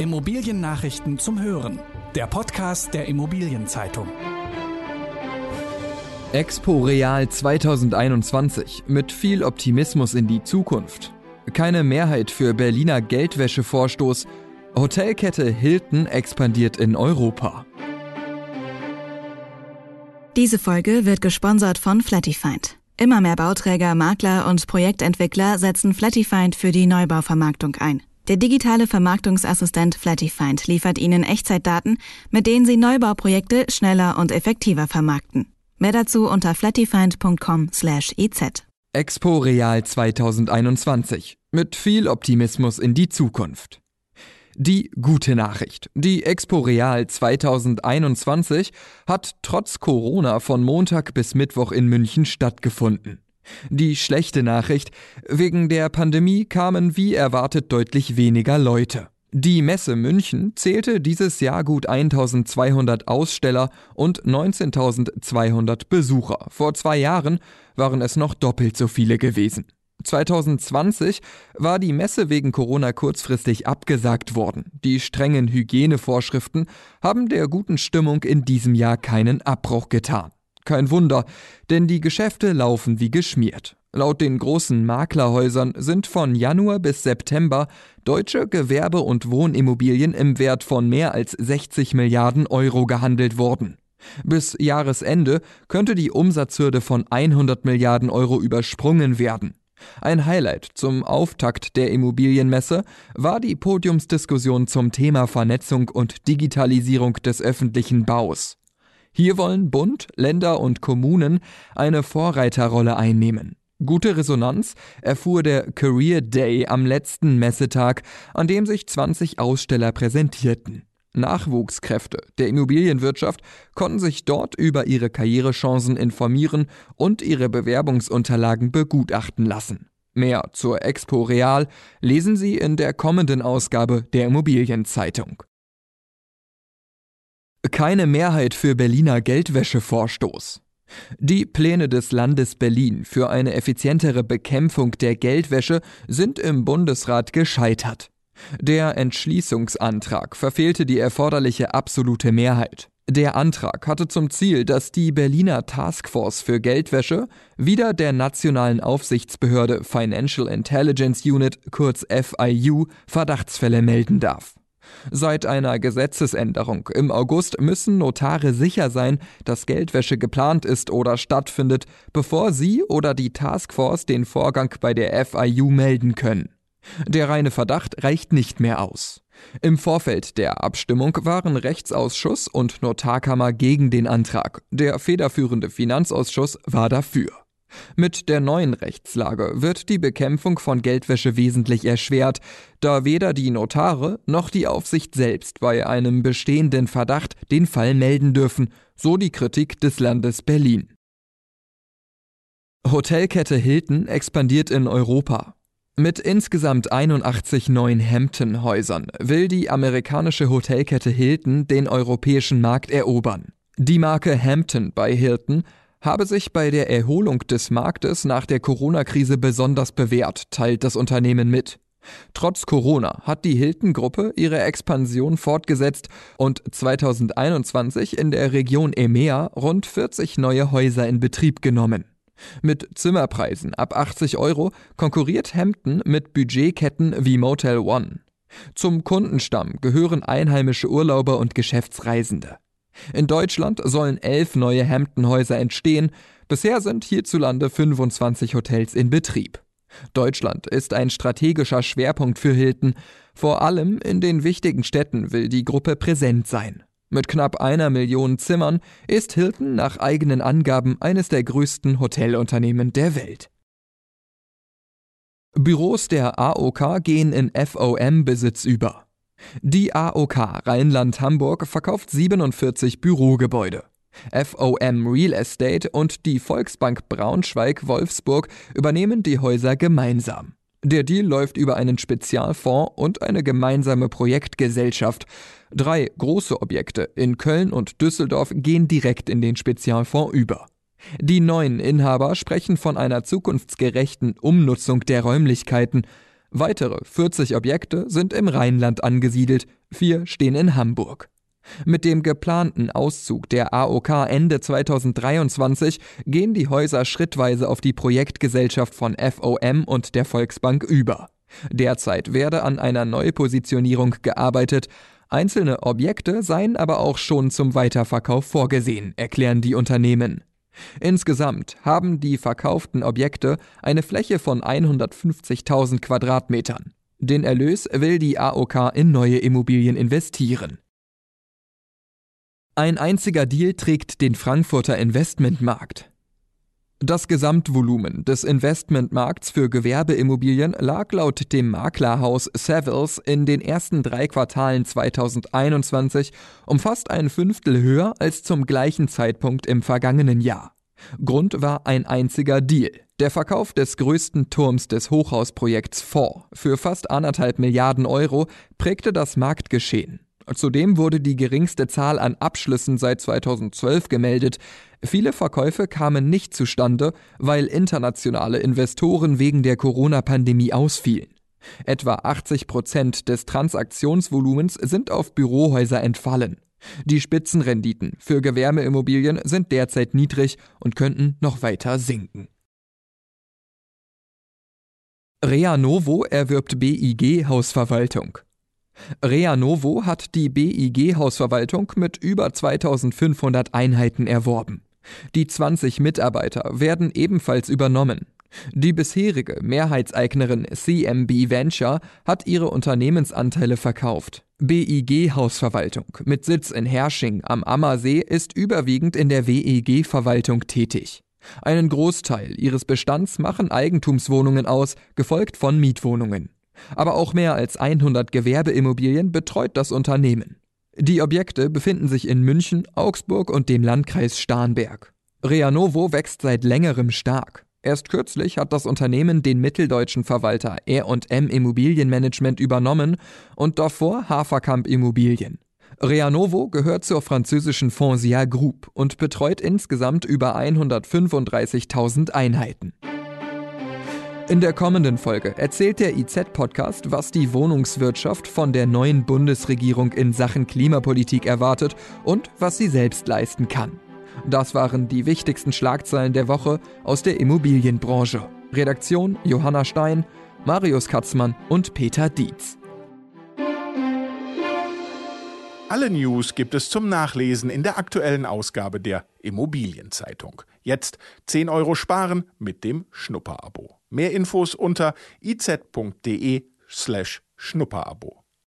Immobiliennachrichten zum Hören. Der Podcast der Immobilienzeitung. Expo Real 2021 mit viel Optimismus in die Zukunft. Keine Mehrheit für Berliner Geldwäschevorstoß. Hotelkette Hilton expandiert in Europa. Diese Folge wird gesponsert von Flattyfind. Immer mehr Bauträger, Makler und Projektentwickler setzen Flattyfind für die Neubauvermarktung ein. Der digitale Vermarktungsassistent Flattyfind liefert Ihnen Echtzeitdaten, mit denen Sie Neubauprojekte schneller und effektiver vermarkten. Mehr dazu unter flattyfind.com/ez. Expo Real 2021 mit viel Optimismus in die Zukunft. Die gute Nachricht. Die Expo Real 2021 hat trotz Corona von Montag bis Mittwoch in München stattgefunden. Die schlechte Nachricht, wegen der Pandemie kamen wie erwartet deutlich weniger Leute. Die Messe München zählte dieses Jahr gut 1200 Aussteller und 19.200 Besucher. Vor zwei Jahren waren es noch doppelt so viele gewesen. 2020 war die Messe wegen Corona kurzfristig abgesagt worden. Die strengen Hygienevorschriften haben der guten Stimmung in diesem Jahr keinen Abbruch getan. Kein Wunder, denn die Geschäfte laufen wie geschmiert. Laut den großen Maklerhäusern sind von Januar bis September deutsche Gewerbe- und Wohnimmobilien im Wert von mehr als 60 Milliarden Euro gehandelt worden. Bis Jahresende könnte die Umsatzhürde von 100 Milliarden Euro übersprungen werden. Ein Highlight zum Auftakt der Immobilienmesse war die Podiumsdiskussion zum Thema Vernetzung und Digitalisierung des öffentlichen Baus. Hier wollen Bund, Länder und Kommunen eine Vorreiterrolle einnehmen. Gute Resonanz erfuhr der Career Day am letzten Messetag, an dem sich 20 Aussteller präsentierten. Nachwuchskräfte der Immobilienwirtschaft konnten sich dort über ihre Karrierechancen informieren und ihre Bewerbungsunterlagen begutachten lassen. Mehr zur Expo Real lesen Sie in der kommenden Ausgabe der Immobilienzeitung. Keine Mehrheit für Berliner Geldwäschevorstoß. Die Pläne des Landes Berlin für eine effizientere Bekämpfung der Geldwäsche sind im Bundesrat gescheitert. Der Entschließungsantrag verfehlte die erforderliche absolute Mehrheit. Der Antrag hatte zum Ziel, dass die Berliner Taskforce für Geldwäsche wieder der nationalen Aufsichtsbehörde Financial Intelligence Unit kurz FIU Verdachtsfälle melden darf. Seit einer Gesetzesänderung im August müssen Notare sicher sein, dass Geldwäsche geplant ist oder stattfindet, bevor sie oder die Taskforce den Vorgang bei der FIU melden können. Der reine Verdacht reicht nicht mehr aus. Im Vorfeld der Abstimmung waren Rechtsausschuss und Notarkammer gegen den Antrag. Der federführende Finanzausschuss war dafür. Mit der neuen Rechtslage wird die Bekämpfung von Geldwäsche wesentlich erschwert, da weder die Notare noch die Aufsicht selbst bei einem bestehenden Verdacht den Fall melden dürfen, so die Kritik des Landes Berlin. Hotelkette Hilton expandiert in Europa. Mit insgesamt 81 neuen Hampton-Häusern will die amerikanische Hotelkette Hilton den europäischen Markt erobern. Die Marke Hampton bei Hilton habe sich bei der Erholung des Marktes nach der Corona-Krise besonders bewährt, teilt das Unternehmen mit. Trotz Corona hat die Hilton-Gruppe ihre Expansion fortgesetzt und 2021 in der Region EMEA rund 40 neue Häuser in Betrieb genommen. Mit Zimmerpreisen ab 80 Euro konkurriert Hampton mit Budgetketten wie Motel One. Zum Kundenstamm gehören einheimische Urlauber und Geschäftsreisende. In Deutschland sollen elf neue Hampton-Häuser entstehen. Bisher sind hierzulande 25 Hotels in Betrieb. Deutschland ist ein strategischer Schwerpunkt für Hilton. Vor allem in den wichtigen Städten will die Gruppe präsent sein. Mit knapp einer Million Zimmern ist Hilton nach eigenen Angaben eines der größten Hotelunternehmen der Welt. Büros der AOK gehen in FOM-Besitz über. Die AOK Rheinland-Hamburg verkauft 47 Bürogebäude. FOM Real Estate und die Volksbank Braunschweig-Wolfsburg übernehmen die Häuser gemeinsam. Der Deal läuft über einen Spezialfonds und eine gemeinsame Projektgesellschaft. Drei große Objekte in Köln und Düsseldorf gehen direkt in den Spezialfonds über. Die neuen Inhaber sprechen von einer zukunftsgerechten Umnutzung der Räumlichkeiten. Weitere 40 Objekte sind im Rheinland angesiedelt, vier stehen in Hamburg. Mit dem geplanten Auszug der AOK Ende 2023 gehen die Häuser schrittweise auf die Projektgesellschaft von FOM und der Volksbank über. Derzeit werde an einer Neupositionierung gearbeitet, einzelne Objekte seien aber auch schon zum Weiterverkauf vorgesehen, erklären die Unternehmen. Insgesamt haben die verkauften Objekte eine Fläche von 150.000 Quadratmetern. Den Erlös will die AOK in neue Immobilien investieren. Ein einziger Deal trägt den Frankfurter Investmentmarkt. Das Gesamtvolumen des Investmentmarkts für Gewerbeimmobilien lag laut dem Maklerhaus Savills in den ersten drei Quartalen 2021 um fast ein Fünftel höher als zum gleichen Zeitpunkt im vergangenen Jahr. Grund war ein einziger Deal. Der Verkauf des größten Turms des Hochhausprojekts 4 für fast anderthalb Milliarden Euro prägte das Marktgeschehen. Zudem wurde die geringste Zahl an Abschlüssen seit 2012 gemeldet. Viele Verkäufe kamen nicht zustande, weil internationale Investoren wegen der Corona-Pandemie ausfielen. Etwa 80 Prozent des Transaktionsvolumens sind auf Bürohäuser entfallen. Die Spitzenrenditen für Gewerbeimmobilien sind derzeit niedrig und könnten noch weiter sinken. Rea Novo erwirbt BIG Hausverwaltung. Rea Novo hat die BIG Hausverwaltung mit über 2500 Einheiten erworben. Die 20 Mitarbeiter werden ebenfalls übernommen. Die bisherige Mehrheitseignerin CMB Venture hat ihre Unternehmensanteile verkauft. BIG Hausverwaltung mit Sitz in Hersching am Ammersee ist überwiegend in der WEG-Verwaltung tätig. Einen Großteil ihres Bestands machen Eigentumswohnungen aus, gefolgt von Mietwohnungen. Aber auch mehr als 100 Gewerbeimmobilien betreut das Unternehmen. Die Objekte befinden sich in München, Augsburg und dem Landkreis Starnberg. Reanovo wächst seit längerem stark. Erst kürzlich hat das Unternehmen den mitteldeutschen Verwalter R&M Immobilienmanagement übernommen und davor Haferkamp Immobilien. Reanovo gehört zur französischen Foncia Group und betreut insgesamt über 135.000 Einheiten. In der kommenden Folge erzählt der IZ-Podcast, was die Wohnungswirtschaft von der neuen Bundesregierung in Sachen Klimapolitik erwartet und was sie selbst leisten kann. Das waren die wichtigsten Schlagzeilen der Woche aus der Immobilienbranche. Redaktion Johanna Stein, Marius Katzmann und Peter Dietz. Alle News gibt es zum Nachlesen in der aktuellen Ausgabe der Immobilienzeitung. Jetzt 10 Euro sparen mit dem Schnupperabo. Mehr Infos unter iz.de slash Schnupperabo.